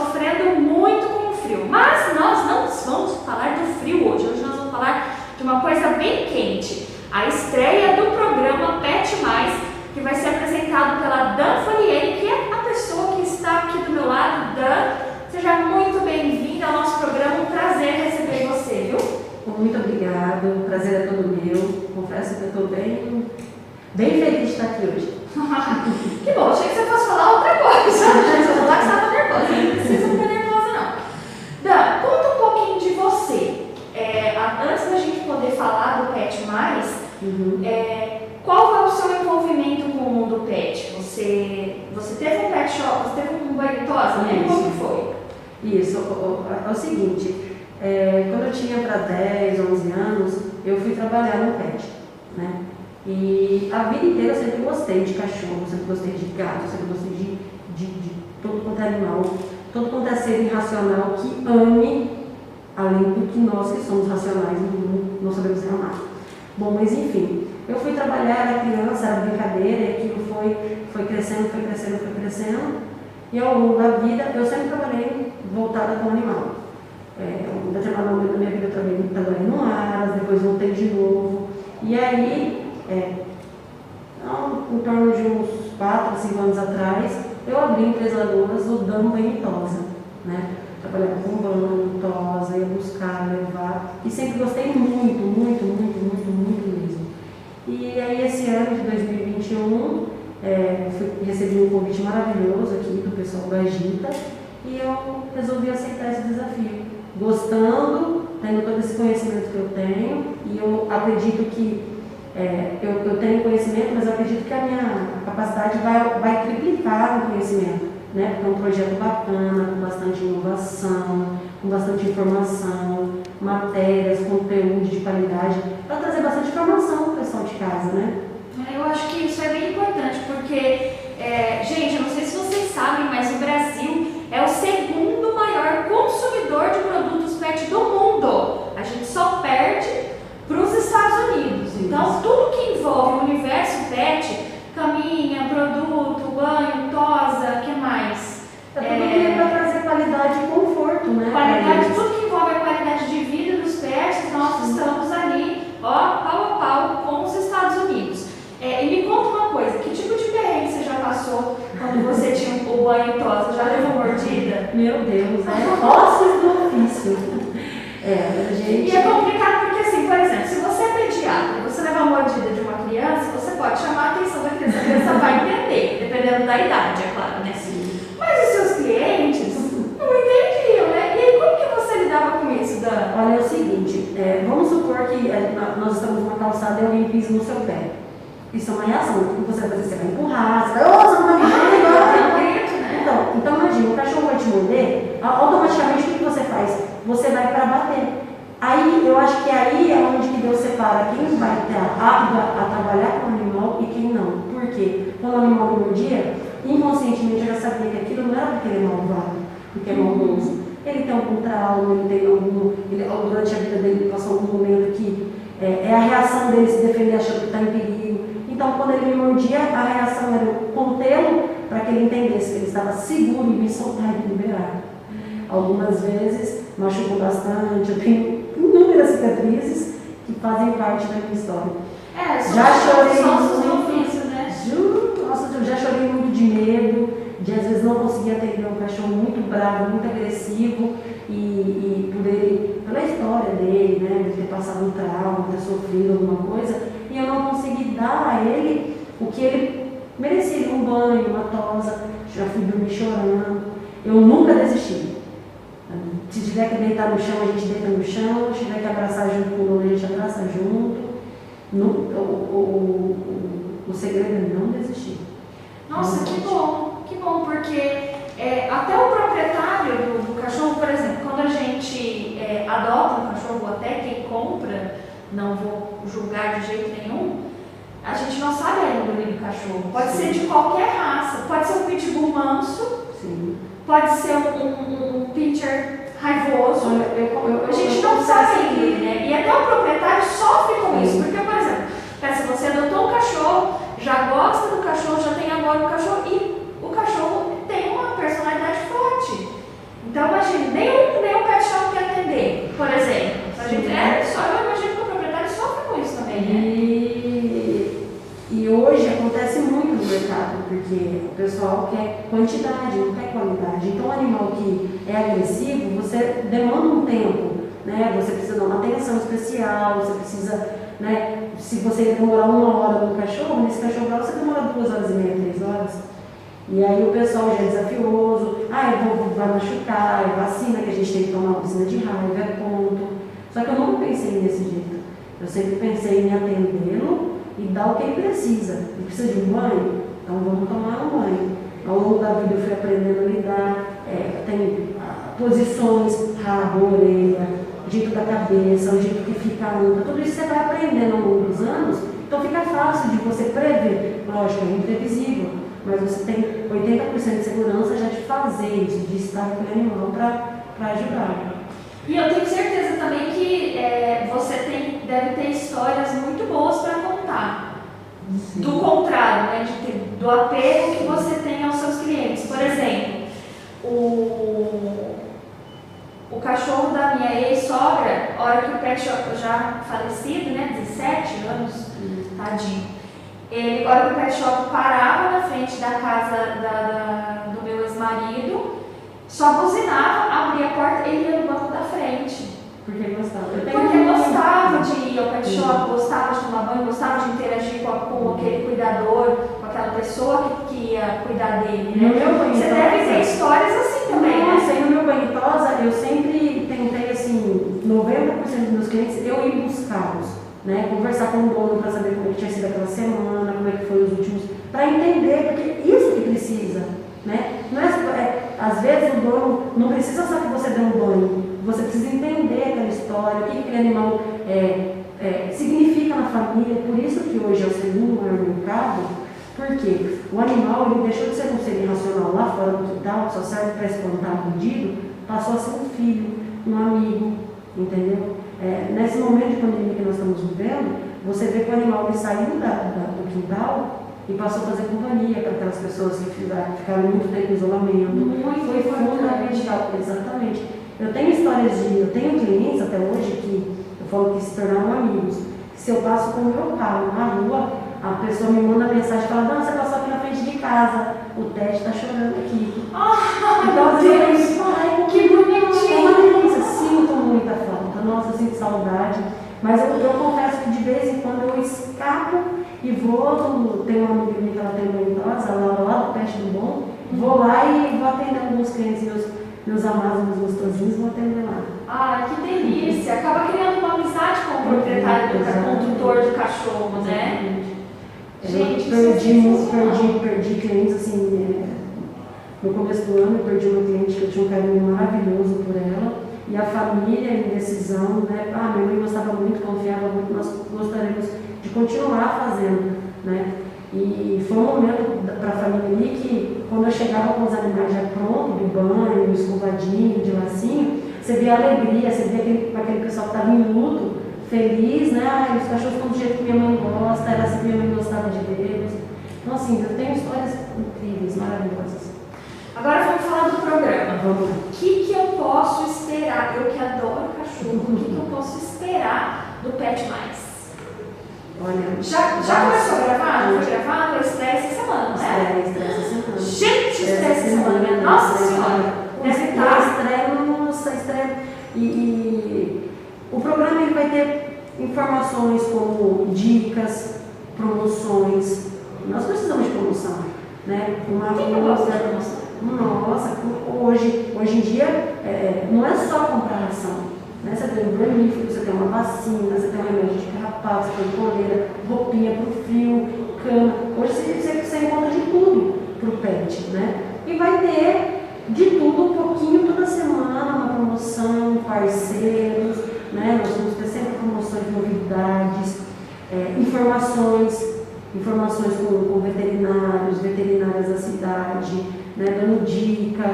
sofrendo muito com o frio. Mas nós não vamos falar do frio hoje. Hoje nós vamos falar de uma coisa bem quente. A estreia do programa Pet Mais, que vai ser apresentado pela Dan Folieri, que é a pessoa que está aqui do meu lado. Dan, seja muito bem-vinda ao nosso programa. Um prazer receber você, viu? Muito obrigado, o prazer é todo meu. Confesso que eu estou bem, bem feliz de estar aqui hoje. que bom, achei que você fosse falar outra coisa. Você falar que você estava nervosa, não precisa ficar nervosa não. Dan, conta um pouquinho de você. É, antes da gente poder falar do Pet Mais, Uhum. é, qual foi o seu envolvimento com o mundo pet? Você, você teve um pet shop, você teve um banho tosa, né? Isso. Como foi? Isso, o- o- é o seguinte, é, quando eu tinha para 10, 11 anos, eu fui trabalhar no pet, né? E a vida inteira eu sempre gostei de cachorro, sempre gostei de gato, sempre gostei de, de, de todo quanto é animal, todo quanto é ser irracional que ame, além do que nós que somos racionais não, não sabemos amar. Bom, mas enfim, eu fui trabalhar, era criança, era brincadeira, e aquilo foi, foi crescendo, foi crescendo, foi crescendo. E ao longo da vida, eu sempre trabalhei voltada com animal. É, um determinado momento da minha vida eu trabalhei, trabalhei no Aras, depois voltei de novo. E aí, é, em torno de uns 4, 5 anos atrás, eu abri empresa Louras, o Damo Benitosa. Né? Trabalhava com banho, tosa, ia buscar, levar. E sempre gostei muito, muito, muito, muito mesmo. E aí esse ano de 2021, é, fui, recebi um convite maravilhoso aqui do pessoal da Agita e eu resolvi aceitar esse desafio. Gostando, tendo todo esse conhecimento que eu tenho, e eu acredito que é, eu, eu tenho conhecimento, mas acredito que a minha capacidade vai, vai triplicar no conhecimento, né? Porque é um projeto bacana, com bastante inovação, com bastante informação, matérias, conteúdo de qualidade, para trazer bastante informação para o pessoal de casa, né? É, Eu acho que isso é bem importante, porque, é, gente, eu não sei se vocês sabem, mas o Brasil é o segundo maior consumidor de produtos pet do mundo. A gente só perde para os Estados Unidos. Então, tudo que envolve o universo pet, caminha, produto, banho, tosa, o que mais? É tudo que é para trazer qualidade e conforto, né? pra Qualidade, eles. tudo que envolve a qualidade de vida dos pets, nós estamos ali, ó, pau a pau com os Estados Unidos. É, e me conta uma coisa, que tipo de perrengue você já passou quando você tinha o banho tosa? Já levou mordida? Meu Deus, é ossos do ofício. E é complicado porque, assim, por exemplo, se você é pediatra e você levar a mordida de uma criança, você pode chamar a atenção da criança, a criança vai entender, dependendo da idade, é claro, né? Mas os seus clientes não entendiam, né? E aí, como que você lidava com isso, Dan? Olha, é o seguinte, é, vamos supor que é, nós estamos numa calçada e alguém pisa no seu pé. Isso é uma reação. O que você vai fazer? Você vai empurrar, você vai, ô, você não tá me vendo agora?" grito, né? Então, então imagina, o cachorro vai te morder, a- automaticamente o que você faz? Você vai para bater. Aí, eu acho que aí é onde que Deus separa quem vai ter apto a, a trabalhar com o animal e quem não. Por quê? Quando o mordia, inconscientemente eu já sabia que aquilo não era porque ele é malvado, porque é maldoso. Ele tem algum trauma, ele tem algum. Ele, durante a vida dele ele passou algum momento que é, é a reação dele se defender achando que está em perigo. Então, quando ele me mordia, a reação era eu contê-lo para que ele entendesse que ele estava seguro e me soltar e me liberar. Algumas vezes machucou bastante, eu tenho inúmeras cicatrizes que fazem parte da minha história. É, são Já chorei são os do vezes não conseguir atender um cachorro muito bravo, muito agressivo, e, e por ele, pela história dele, né, de ter passado um trauma, ter sofrido alguma coisa, e eu não consegui dar a ele o que ele merecia, um banho, uma tosa, já fui dormir chorando. Eu nunca desisti. Se tiver que deitar no chão, a gente deita no chão, se tiver que abraçar junto com o dono, a gente abraça junto. No, o, o, o, o segredo é não desistir. Nossa, Não desistir. que bom, bom, porque é, até o proprietário do, do, cachorro, por exemplo, quando a gente é, adota um cachorro, até quem compra, não vou julgar de jeito nenhum, a gente não sabe ainda o do cachorro. Pode Sim. ser de qualquer raça, pode ser um pitbull manso, Sim. pode ser um, um, um raivoso. Eu, eu, eu, a gente não sabe ainda, né? E até o proprietário porque o pessoal quer quantidade, não quer qualidade. Então, um animal que é agressivo, você demanda um tempo, né? Você precisa dar uma atenção especial, você precisa né? Se você demorar uma hora no cachorro, nesse cachorro você demora duas horas e meia, três horas. E aí o pessoal já é desafioso, ah, vou, vai machucar, é vacina que a gente tem que tomar vacina de raiva, é ponto. Só que eu nunca pensei desse jeito. Eu sempre pensei em atendê-lo e dar o que ele precisa. Ele precisa de um banho? Então vamos tomar um banho. Ao longo da vida eu fui aprendendo a lidar, é, tem ah, posições, rabo, orelha, jeito da cabeça, o jeito que fica a anda, tudo isso você vai aprendendo ao longo dos anos, então fica fácil de você prever. Lógico, é imprevisível, mas você tem 80% de segurança já de fazer isso, de estar com o animal para ajudar. E eu tenho certeza também que é, você tem, deve ter histórias muito boas para contar. Sim. Do contrário, né, de ter, do apego que você tem aos seus clientes. Por exemplo, o o cachorro da minha ex-sogra, hora que o pet shop já falecido, né, 17 anos, uhum. tadinho, ele, hora que o pet shop parava na frente da casa da, da, do meu ex-marido, só buzinava, abria a porta, ele ia no banco da frente. Porque gostava. Porque gostava de ir ao pet shop, gostava de tomar banho, gostava de interagir com, com aquele cuidador, com aquela pessoa que, que ia cuidar dele. Né? Banho Você deve ter histórias assim também. Né? no meu banho tosa, eu sempre tentei, assim, 90% dos meus clientes, eu ir buscá-los. Né, conversar com o dono para saber como é que tinha sido aquela semana, como é que foi os últimos, para entender, porque isso que precisa. Né? Não é, é, às vezes o dono não precisa só que você dê um banho, você precisa entender aquela história, o que aquele animal é, é, significa na família, por isso que hoje é o segundo maior mercado, porque o animal ele deixou de ser um ser irracional lá fora do quintal, que só serve para espantar o bandido, passou a ser um filho, um amigo, entendeu? É, nesse momento de pandemia que nós estamos vivendo, você vê que o animal ele saiu da, da, do quintal e passou a fazer companhia para aquelas pessoas que ficaram muito tempo em isolamento. Muito foi fundamental, exatamente. Eu tenho histórias de, eu tenho clientes até hoje que eu falo que se tornaram amigos. Se eu passo com o meu carro na rua, a pessoa me manda mensagem falando, não, você passou aqui na frente de casa, o Ted está chorando aqui. Ah, então, Deus, ai, que bonitinho. Delícia, sinto muita falta, nossa, sinto saudade. Mas eu, eu confesso que de vez em quando eu escapo e vou, tem uma amiga minha que ela tem uma idosa, ela lá do Peste do Bom, vou lá e vou atender alguns clientes meus meus amados, meus gostosinhos vão atender lá. Ah, que delícia! Acaba criando uma amizade com o proprietário do com tutor do cachorro, né? Gente, eu perdi, é perdi, perdi clientes assim. É, no começo do ano eu perdi uma cliente que eu tinha um carinho maravilhoso por ela. E a família em decisão, né? Ah, minha mãe gostava muito, confiava muito, nós gostaríamos de continuar fazendo, né? E foi um momento para a família ali que, quando eu chegava com os animais já prontos, do banho, escovadinho, de lacinho, você via a alegria, você via aquele, aquele pessoal que estava em luto, feliz, né? Ah, os cachorros estão do jeito que minha mãe gosta, era assim que minha mãe gostava de vê-los. Então, assim, eu tenho histórias incríveis, maravilhosas. Agora vamos falar do programa. Vamos. O que, que eu posso esperar? Eu que adoro cachorro, o que, que eu posso esperar do Pet Mais? Olha, já, já começou a gravar? Foi gravado? Eu estreia essa semana, né? Estreia, essa semana. Gente, estreia essa semana. Nossa Senhora. Deve estar. Estreia, nossa, estreia. E, e o programa ele vai ter informações como dicas, promoções. Nós precisamos de promoção. Né? Uma, Quem não gosta de promoção? Nossa, hoje, hoje em dia é, não é só comprar ração. Né? Você tem um vermífugo, você tem uma vacina, você tem um remédio de carrapato, você tem coleira, roupinha para o frio, cama. Hoje você, você, você encontra de tudo para o pet, né? E vai ter de tudo um pouquinho toda semana, uma promoção, parceiros, né? Nós vamos ter sempre promoções de novidades, é, informações, informações com, com, veterinários, veterinárias da cidade, né? dando dica,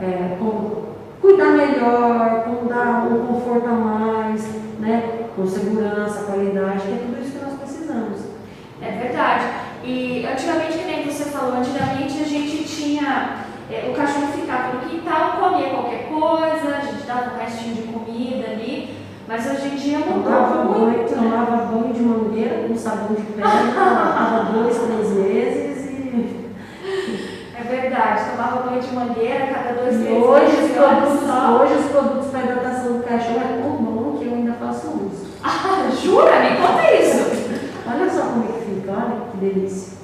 é, como cuidar melhor, como dar um conforto a mais, né? com segurança, qualidade, que é tudo isso que nós precisamos. É verdade. E antigamente, nem você falou, antigamente a gente tinha. É, o cachorro ficava no quintal, comia qualquer coisa, a gente dava um restinho de comida ali, mas hoje dia mudou tomava muito. Banho, tomava banho de mangueira com sabão de pele, tomava dois, três meses e. É verdade, tomava banho de mangueira cada dois, três hoje, meses. os olha produtos, hoje os produtos para hidratação do cachorro é tão bom que eu ainda faço uso. Ah, jura? Me conta isso. Olha só como é que fica, olha que delícia.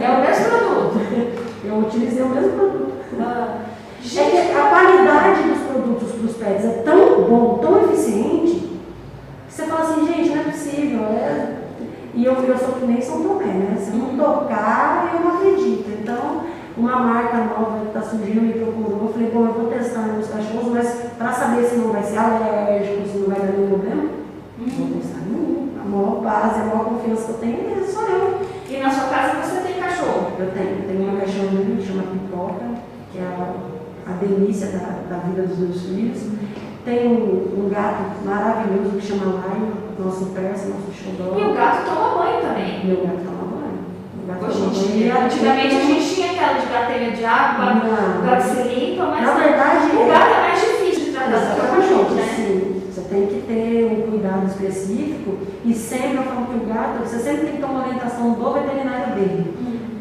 É o mesmo produto. Eu utilizei o mesmo produto. Ah, É gente, que a qualidade dos produtos para os pets é tão bom, tão eficiente, que você fala assim, gente, não é possível. É... E eu, eu sou que nem São Tomé, né? Se eu não tocar, eu não acredito. Então, uma marca nova que está surgindo me procurou, eu falei, bom, eu vou testar nos cachorros, mas para saber se não vai ser alérgico, se não vai dar nenhum problema, não vou testar nenhum. A maior base, a maior confiança que eu tenho é só eu. e na sua casa você tem cachorro? Eu tenho, tenho uma cachorrinha que chama Pipoca, que é a, a delícia da, da vida dos meus filhos. Tem um, um gato maravilhoso que chama Laio, nosso persa, nosso xodó. E o gato toma banho também. Meu gato toma banho. O gato Hoje toma banho. dia, a- antigamente a gente tinha aquela de bateria de água, o Não. gato se limpa, mas Na verdade, o é- gato é mais difícil de tratar o Exatamente, né? sim. Você tem que ter um cuidado específico e sempre eu falo que o gato, você sempre tem que ter uma orientação do veterinário dele.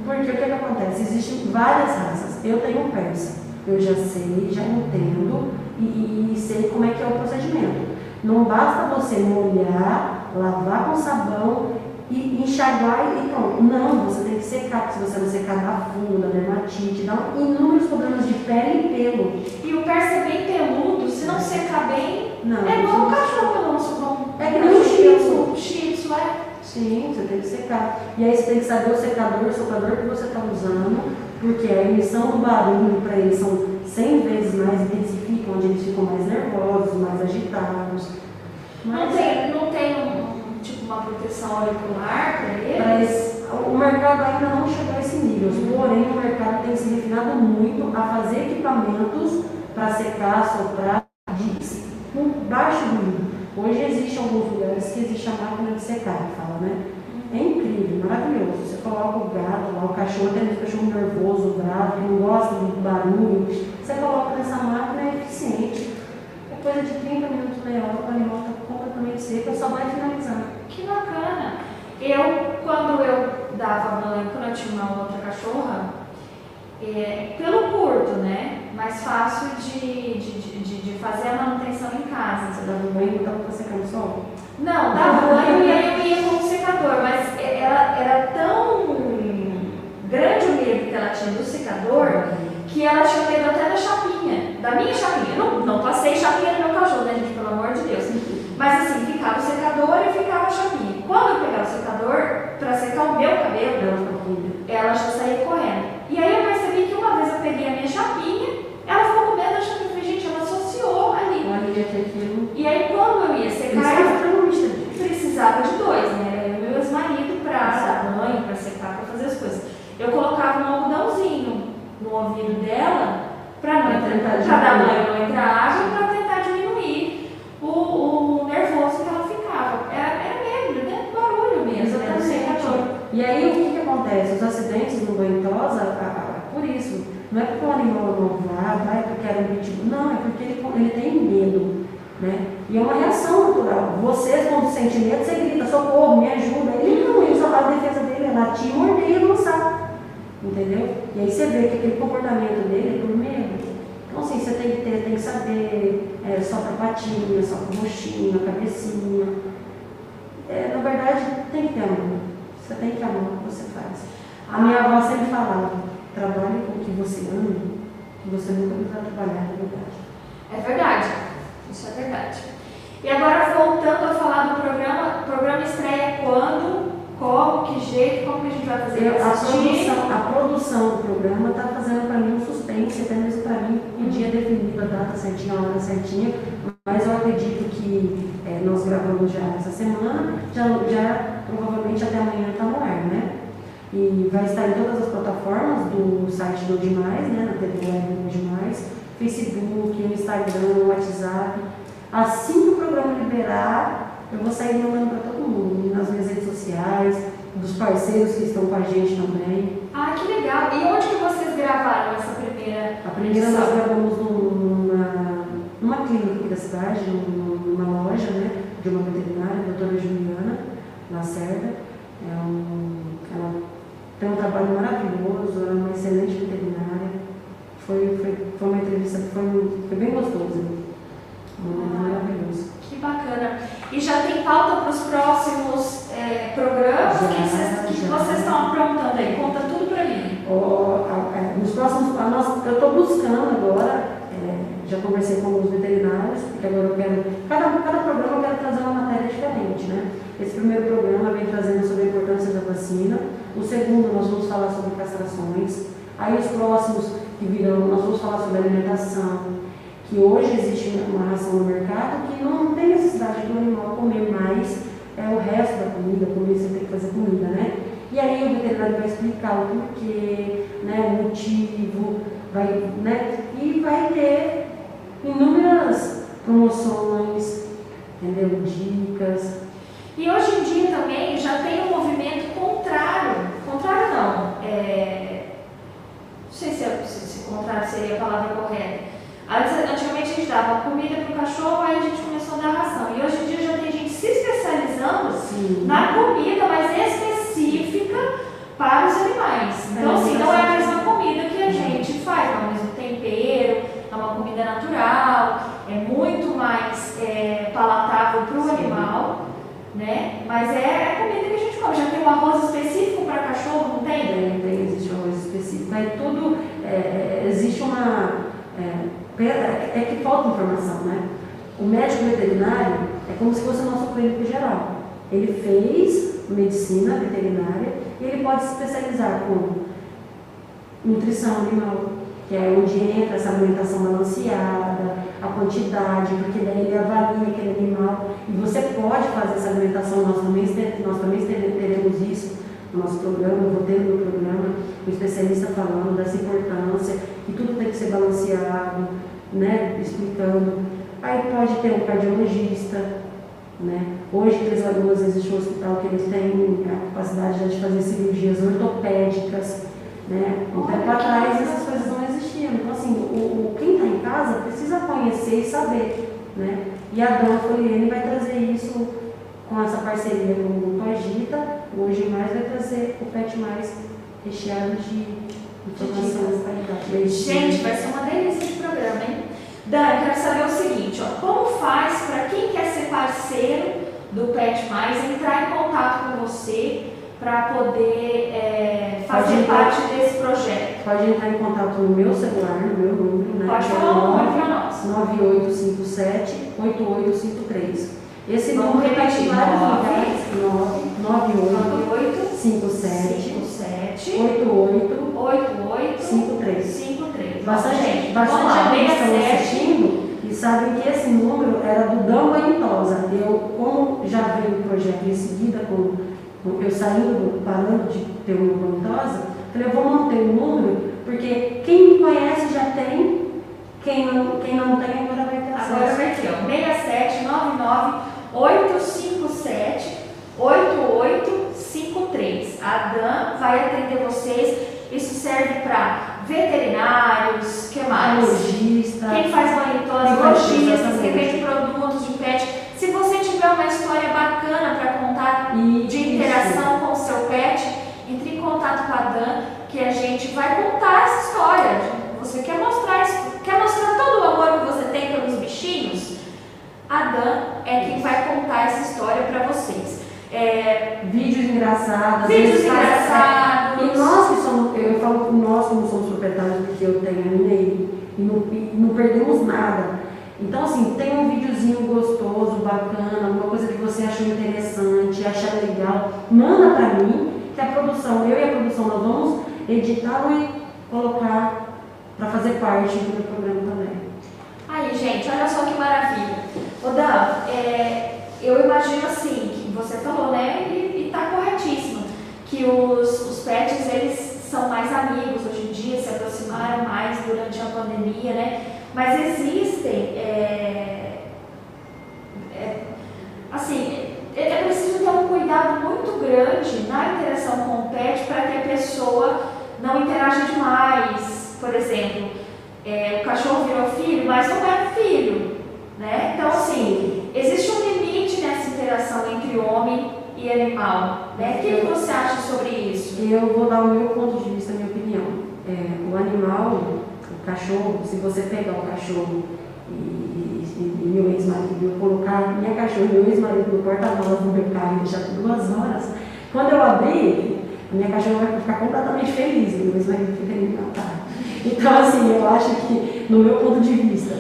Porque o que, que acontece? Existem várias raças. Eu tenho um persa. Eu já sei, já entendo e, e sei como é que é o procedimento. Não basta você molhar, lavar com sabão e enxaguar e pronto. Não, você tem que secar, porque se você não secar, dá fungo, dá dermatite, dá inúmeros problemas de pele e pelo. E o persa é bem peludo, se não secar bem, Não, é igual isso- cachorro peludo, como É que nem. Um shih tzu, é. Sim, você tem que secar. E aí você tem que saber o secador, o soprador que você está usando, porque a emissão do barulho para eles são 100 vezes mais intensifica, onde eles ficam mais nervosos, mais agitados. Não Mas tem, não tem um, tipo uma proteção auricular para ele? mas o mercado ainda não chegou a esse nível, porém o mercado tem se refinado muito a fazer equipamentos para secar, soprar com baixo ruído. Hoje existem alguns lugares que existe a máquina de secar, fala, né? É incrível, maravilhoso. Você coloca o gato lá, o cachorro, tem um cachorro nervoso, bravo, que não gosta de barulho. Você coloca nessa máquina, é eficiente. É coisa de 30 minutos, meia hora, o animal está completamente seco, só vai finalizar. Que bacana. Eu, quando eu dava banho, quando eu tinha uma outra cachorra, é, pelo curto, né? Mais fácil de, de, de, de- fazer a manutenção em casa. Você no banho e então está secando o sol? Não, dava banho e aí eu ia com secador, mas é- ela era tão grande o medo que ela tinha do secador que ela tinha medo até da chapinha, da minha chapinha. Não, não passei chapinha no meu cachorro, né, gente? Pelo amor de Deus. Mas assim, ficava o secador e ficava a chapinha. Quando eu pegava o secador para secar o meu cabelo, ela já saía correndo. E aí eu percebi que uma vez eu peguei a minha chapinha, ela ficou com medo da chapinha. Eu falei, gente, ela associou ali. Olha que aquilo. E aí quando eu ia Isso secar, é eu extremamente triste. precisava de dois, né? Eu e meu ex-marido para dar banho, para secar, para fazer as coisas. Eu colocava um algodãozinho no ouvido dela para dar banho, não entrar água e para tentar diminuir o, o nervoso que ela ficava. Era, era medo, né? Barulho mesmo, né? E aí o que, que acontece? Os acidentes no banho por isso, não é porque o animal não vai, vai porque era um pitbull, não, é porque ele, ele tem medo. Né? E é uma reação natural. Você, quando sente medo, você grita, socorro, me ajuda. Ele não, ele só a defesa dele é latir, morder e avançar. Entendeu? E aí você vê que aquele comportamento dele é por medo. Então assim, você tem que ter, tem que saber, é, sopra a patinha, sopra o roxinho, a cabecinha. É, na verdade, tem que ter amor. Você tem que amar o que você faz. A minha avó sempre falava, trabalhe com o que você ama, que você nunca vai trabalhar de verdade. É verdade. Isso é verdade. E agora voltando a falar do programa, o programa estreia quando, como, que jeito, como que a gente vai fazer Eu- a, produção, a produção do programa está fazendo para mim um suspense, até mesmo para mim, o dia definido, a data certinha, a hora certinha, mas eu acredito que gravamos já essa semana, já, já provavelmente até amanhã está no ar, né? E vai estar em todas as plataformas do site do Demais, né? Na TV Web do Demais, Facebook, Instagram, WhatsApp. Assim que o programa liberar, eu vou sair mandando para todo mundo, nas minhas redes sociais, dos parceiros que estão com a gente também. Ah, que legal! E onde que vocês gravaram essa primeira? A primeira nós gravamos numa, numa clínica aqui da cidade, numa loja, né? De uma veterinária, a doutora Juliana Lacerda. É um, ela tem um trabalho maravilhoso, ela é uma excelente veterinária. Foi, foi, foi uma entrevista que foi, foi bem gostosa. Ah, maravilhoso. Que bacana. E já tem pauta para os próximos é, programas? O que, que, vocês estão aprontando aí? Conta tudo para mim. Oh, a, nos próximos, a nossa, eu estou buscando agora, é, já conversei com os veterinários, porque agora eu quero, cada, cada programa eu quero trazer uma matéria diferente, né? Esse primeiro programa vem trazendo sobre a importância da vacina, o segundo nós vamos falar sobre castrações, aí os próximos que virão nós vamos falar sobre alimentação, que hoje existe uma ração no mercado que não tem necessidade do animal comer mais é, o resto da comida, comer você tem que fazer comida, né? E aí o veterinário vai explicar o porquê, né, o motivo, vai, né, e vai ter inúmeras promoções, entendeu? Dicas. E hoje em dia também já tem um movimento contrário, contrário não, é, não sei se, é, se, se contrário seria a palavra correta, Antigamente a gente dava comida para o cachorro, aí a gente começou a dar ração. E hoje em dia já tem gente se especializando Sim. na comida mais específica para os animais. Então, assim, não é a mesma comida que a gente faz, não é o mesmo tempero, é uma comida natural, é muito mais é, palatável para o animal, né? Mas é, é a comida que a gente come. Já tem um arroz específico para cachorro, não tem? Tem, tem, existe arroz específico. Aí tudo, é, é existe uma é, é que falta informação, né? O médico veterinário é como se fosse o nosso clínico geral. Ele fez medicina veterinária e ele pode se especializar com nutrição animal, que é onde entra essa alimentação balanceada, a quantidade, porque daí ele avalia aquele animal e você pode fazer essa alimentação, nós também, nós também teremos isso no nosso programa, eu vou ter no programa um especialista falando dessa importância, que tudo tem que ser balanceado, né, explicando. Aí pode ter um cardiologista, né? Hoje, em Três Lagoas, existe um hospital que eles têm a capacidade de fazer cirurgias ortopédicas, né? Um tempo atrás essas coisas não existiam. Então, assim, o, o quem está em casa precisa conhecer e saber, né? E a Dona Floriane vai trazer isso com essa parceria com o Grupo Agita. Hoje mais vai trazer o PET Mais recheado de qualidade. Gente, vai ser uma delícia de programa, hein? Dan, eu quero saber o seguinte, ó, como faz para quem quer ser parceiro do PET Mais entrar em contato com você para poder é, fazer parte desse projeto? Pode entrar em contato no meu celular, no meu número, né? Pode falar o número para nós. 9857 8853. Esse número repetir. vários lugares. 98 57 88 88 53. 53. Bastante, gente, bastante amigos estão 67. assistindo e sabem que esse número era do Dão Banhosa. Eu, como já veio o projeto em seguida, com, com eu saindo, parando de ter uma Banhosa, falei, eu vou manter o número, porque quem me conhece já tem, quem não, quem não tem agora vai ter acesso. Agora vai ter, ó, 6799 857 8853. A Dan vai atender vocês. Isso serve para veterinários, que mais? Lojista. Quem faz faz- lojistas, quem vende produtos de pet. Se você tiver uma história bacana para contar de Isso. interação com o seu pet, entre em contato com a Dan, que a gente vai contar essa história. Você quer mostrar isso, quer mostrar todo o amor que você tem pelos bichinhos? A Dan é quem vai contar essa história para vocês. É, Vídeos engraçados. Vídeos engraçados. E nós que somos, eu falo que nós como somos proprietários, porque eu tenho a minha e não, e não perdemos nada. Então, assim, tem um videozinho gostoso, bacana, alguma coisa que você achou interessante, achar legal, manda pra mim, que a produção, eu e a produção, nós vamos editá-lo e colocar para fazer parte do meu programa também. Aí, gente, olha só que maravilha. Ô Dan, é, eu imagino assim, que você falou, né, e está corretíssimo, que os, os pets, eles são mais amigos hoje em dia, se aproximaram mais durante a pandemia, né? Mas existem, é, é, assim, é, é preciso ter um cuidado muito grande na interação com o pet para que a pessoa não interaja demais. Por exemplo, é, o cachorro virou filho, mas não é filho, né? Então, assim, existe um limite nessa interação entre homem e animal, né? O que você acha sobre isso? Eu vou dar o meu ponto de vista, a minha opinião. É, o animal, cachorro, se você pegar o cachorro e, meu ex-marido, eu colocar minha cachorra e meu ex-marido no porta-malas do meu carro e deixar por duas horas, quando eu abrir, a minha cachorra vai ficar completamente feliz, meu ex-marido fica me matar. Então, assim, eu acho que, no meu ponto de vista,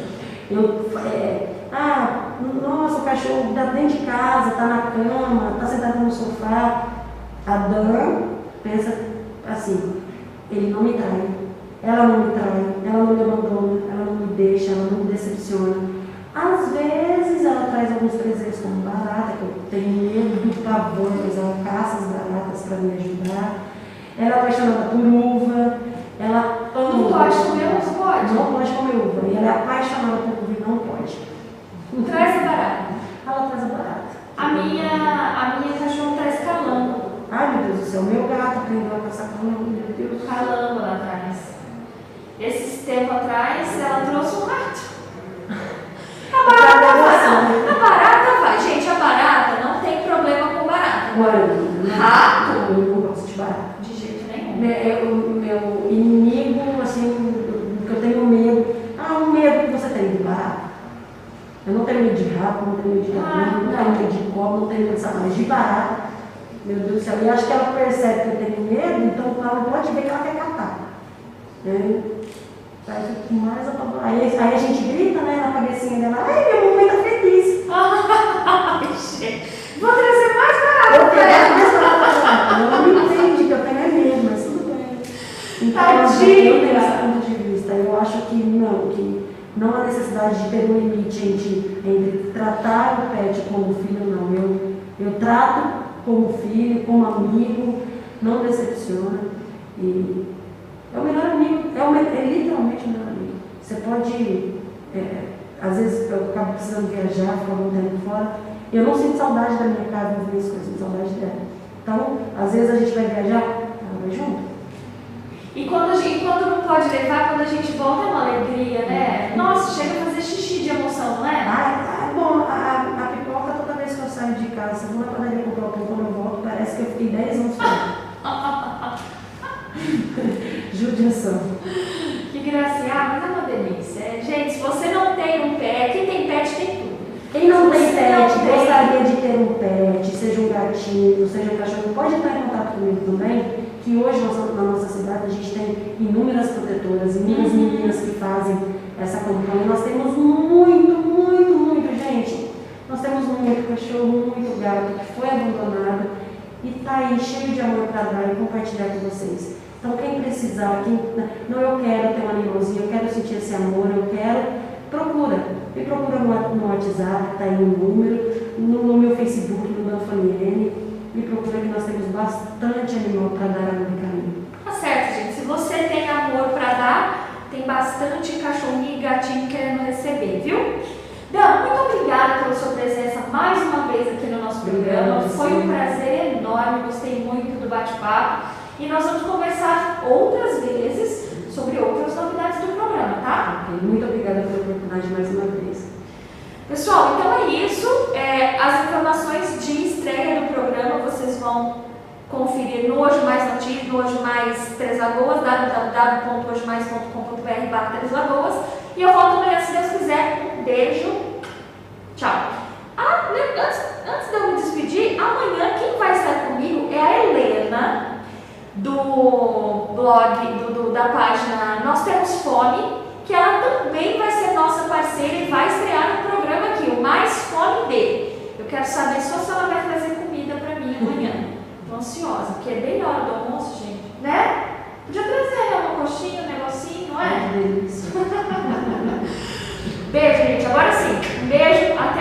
eu, é, ah, nossa, o cachorro está dentro de casa, está na cama, está sentado no sofá. A Dan pensa assim, ele não me trai, ela não me trai, ela não me abandona, ela não me deixa, ela não me decepciona. Às vezes ela traz alguns presentes como barata, que eu tenho medo do pavor, mas ela caça as baratas para me ajudar. Ela é apaixonada por uva, ela ama. Não pode comer uva, pode? Não pode comer uva. E ela é apaixonada por uva e não pode. Traz a barata. Ela traz a barata. A minha, a minha cachorra traz calango. Ai meu Deus do céu, meu gato aprendeu a caçar calango, meu Deus. Calango lá atrás. Esse tempo atrás ela trouxe um rato. A barata vai. A barata vai. Gente, a barata não tem problema com barata. Olha, rato? Eu não gosto de barata. De jeito nenhum. O meu inimigo, assim, que eu tenho medo. Ah, o medo que você tem de barata. Eu não tenho medo de rato, não tenho medo de galinha, ah, não tenho medo de cobra, não tenho medo de satanás, de barata. Meu Deus do céu. E acho que ela percebe que eu tenho medo, então ela pode ver que ela quer catar. Né? Aí mais aí, aí a gente grita né, na cabecinha dela, ai, minha mamãe tá feliz. Vou trazer mais barata. Eu quero mais barata. Ela não entende que eu tenho é medo, mas tudo bem. Então, Tadinha. eu tenho esse ponto de vista. Eu acho que não, que não há necessidade de ter um limite entre, entre tratar o pet como filho, não. Eu, eu trato como filho, como amigo, não decepciona. E é o melhor amigo, é, o, é literalmente o melhor amigo. Você pode, é, às vezes eu acabo precisando viajar, ficar um tempo fora, eu não sinto saudade da minha casa, das minhas coisas, sinto saudade dela. Então, às vezes a gente vai viajar, ela vai junto. E quando, a gente, quando não pode levar, quando a gente volta é uma alegria, né? Nossa, chega a fazer xixi de emoção, não é? Ah, bom, a, a, pipoca toda vez que eu saio de casa, vou na padaria comprar o pão quando eu volto, parece que eu fiquei 10 anos fora. Judiação. Que gracinha, ah, mas é uma delícia. É, gente, se você não tem um pet, quem tem pet tem tudo. Não gostaria de ter um pet, seja um gatinho, seja um cachorro, pode entrar em contato comigo também que hoje na nossa cidade a gente tem inúmeras protetoras, inúmeras uhum. meninas que fazem essa campanha. Nós temos muito, muito, muito, gente. Nós temos muito cachorro, muito gato que foi abandonado e está aí cheio de amor para dar e compartilhar com vocês. Então quem precisar, quem não eu quero ter um animalzinho, eu quero sentir esse amor, eu quero, procura. Me procura no, WhatsApp, está aí o número, no, no meu Facebook, no Danfaniene me procura que nós temos bastante animal para dar no caminho. Tá certo, gente. Se você tem amor para dar, tem bastante cachorrinho e gatinho querendo receber, viu? Dan, muito obrigada pela sua presença mais uma vez aqui no nosso programa. Foi um prazer enorme, gostei muito do bate-papo. E nós vamos conversar outras vezes sobre outras novidades do programa, tá? Ok, muito obrigada pela oportunidade mais uma vez. Pessoal, então é isso. É, as informações de estreia do programa vocês vão conferir no Hoje Mais Notícias, no Hoje Mais Três Lagoas, www.hojemais.com.br barra Três Lagoas. E eu volto amanhã, se Deus quiser. Um beijo. Tchau. Ah, né, antes, antes de eu me despedir, amanhã quem vai estar comigo é a Helena, do blog, do, do da página Nós Temos Fome que ela também vai ser nossa parceira e vai estrear aqui, o Mais Fome D. Eu quero saber só se ela vai trazer comida para mim amanhã. Estou ansiosa, porque é bem hora do almoço, gente, né? Podia trazer uma coxinha, um negocinho, não é? Beijo, gente. Agora sim. Um beijo. Até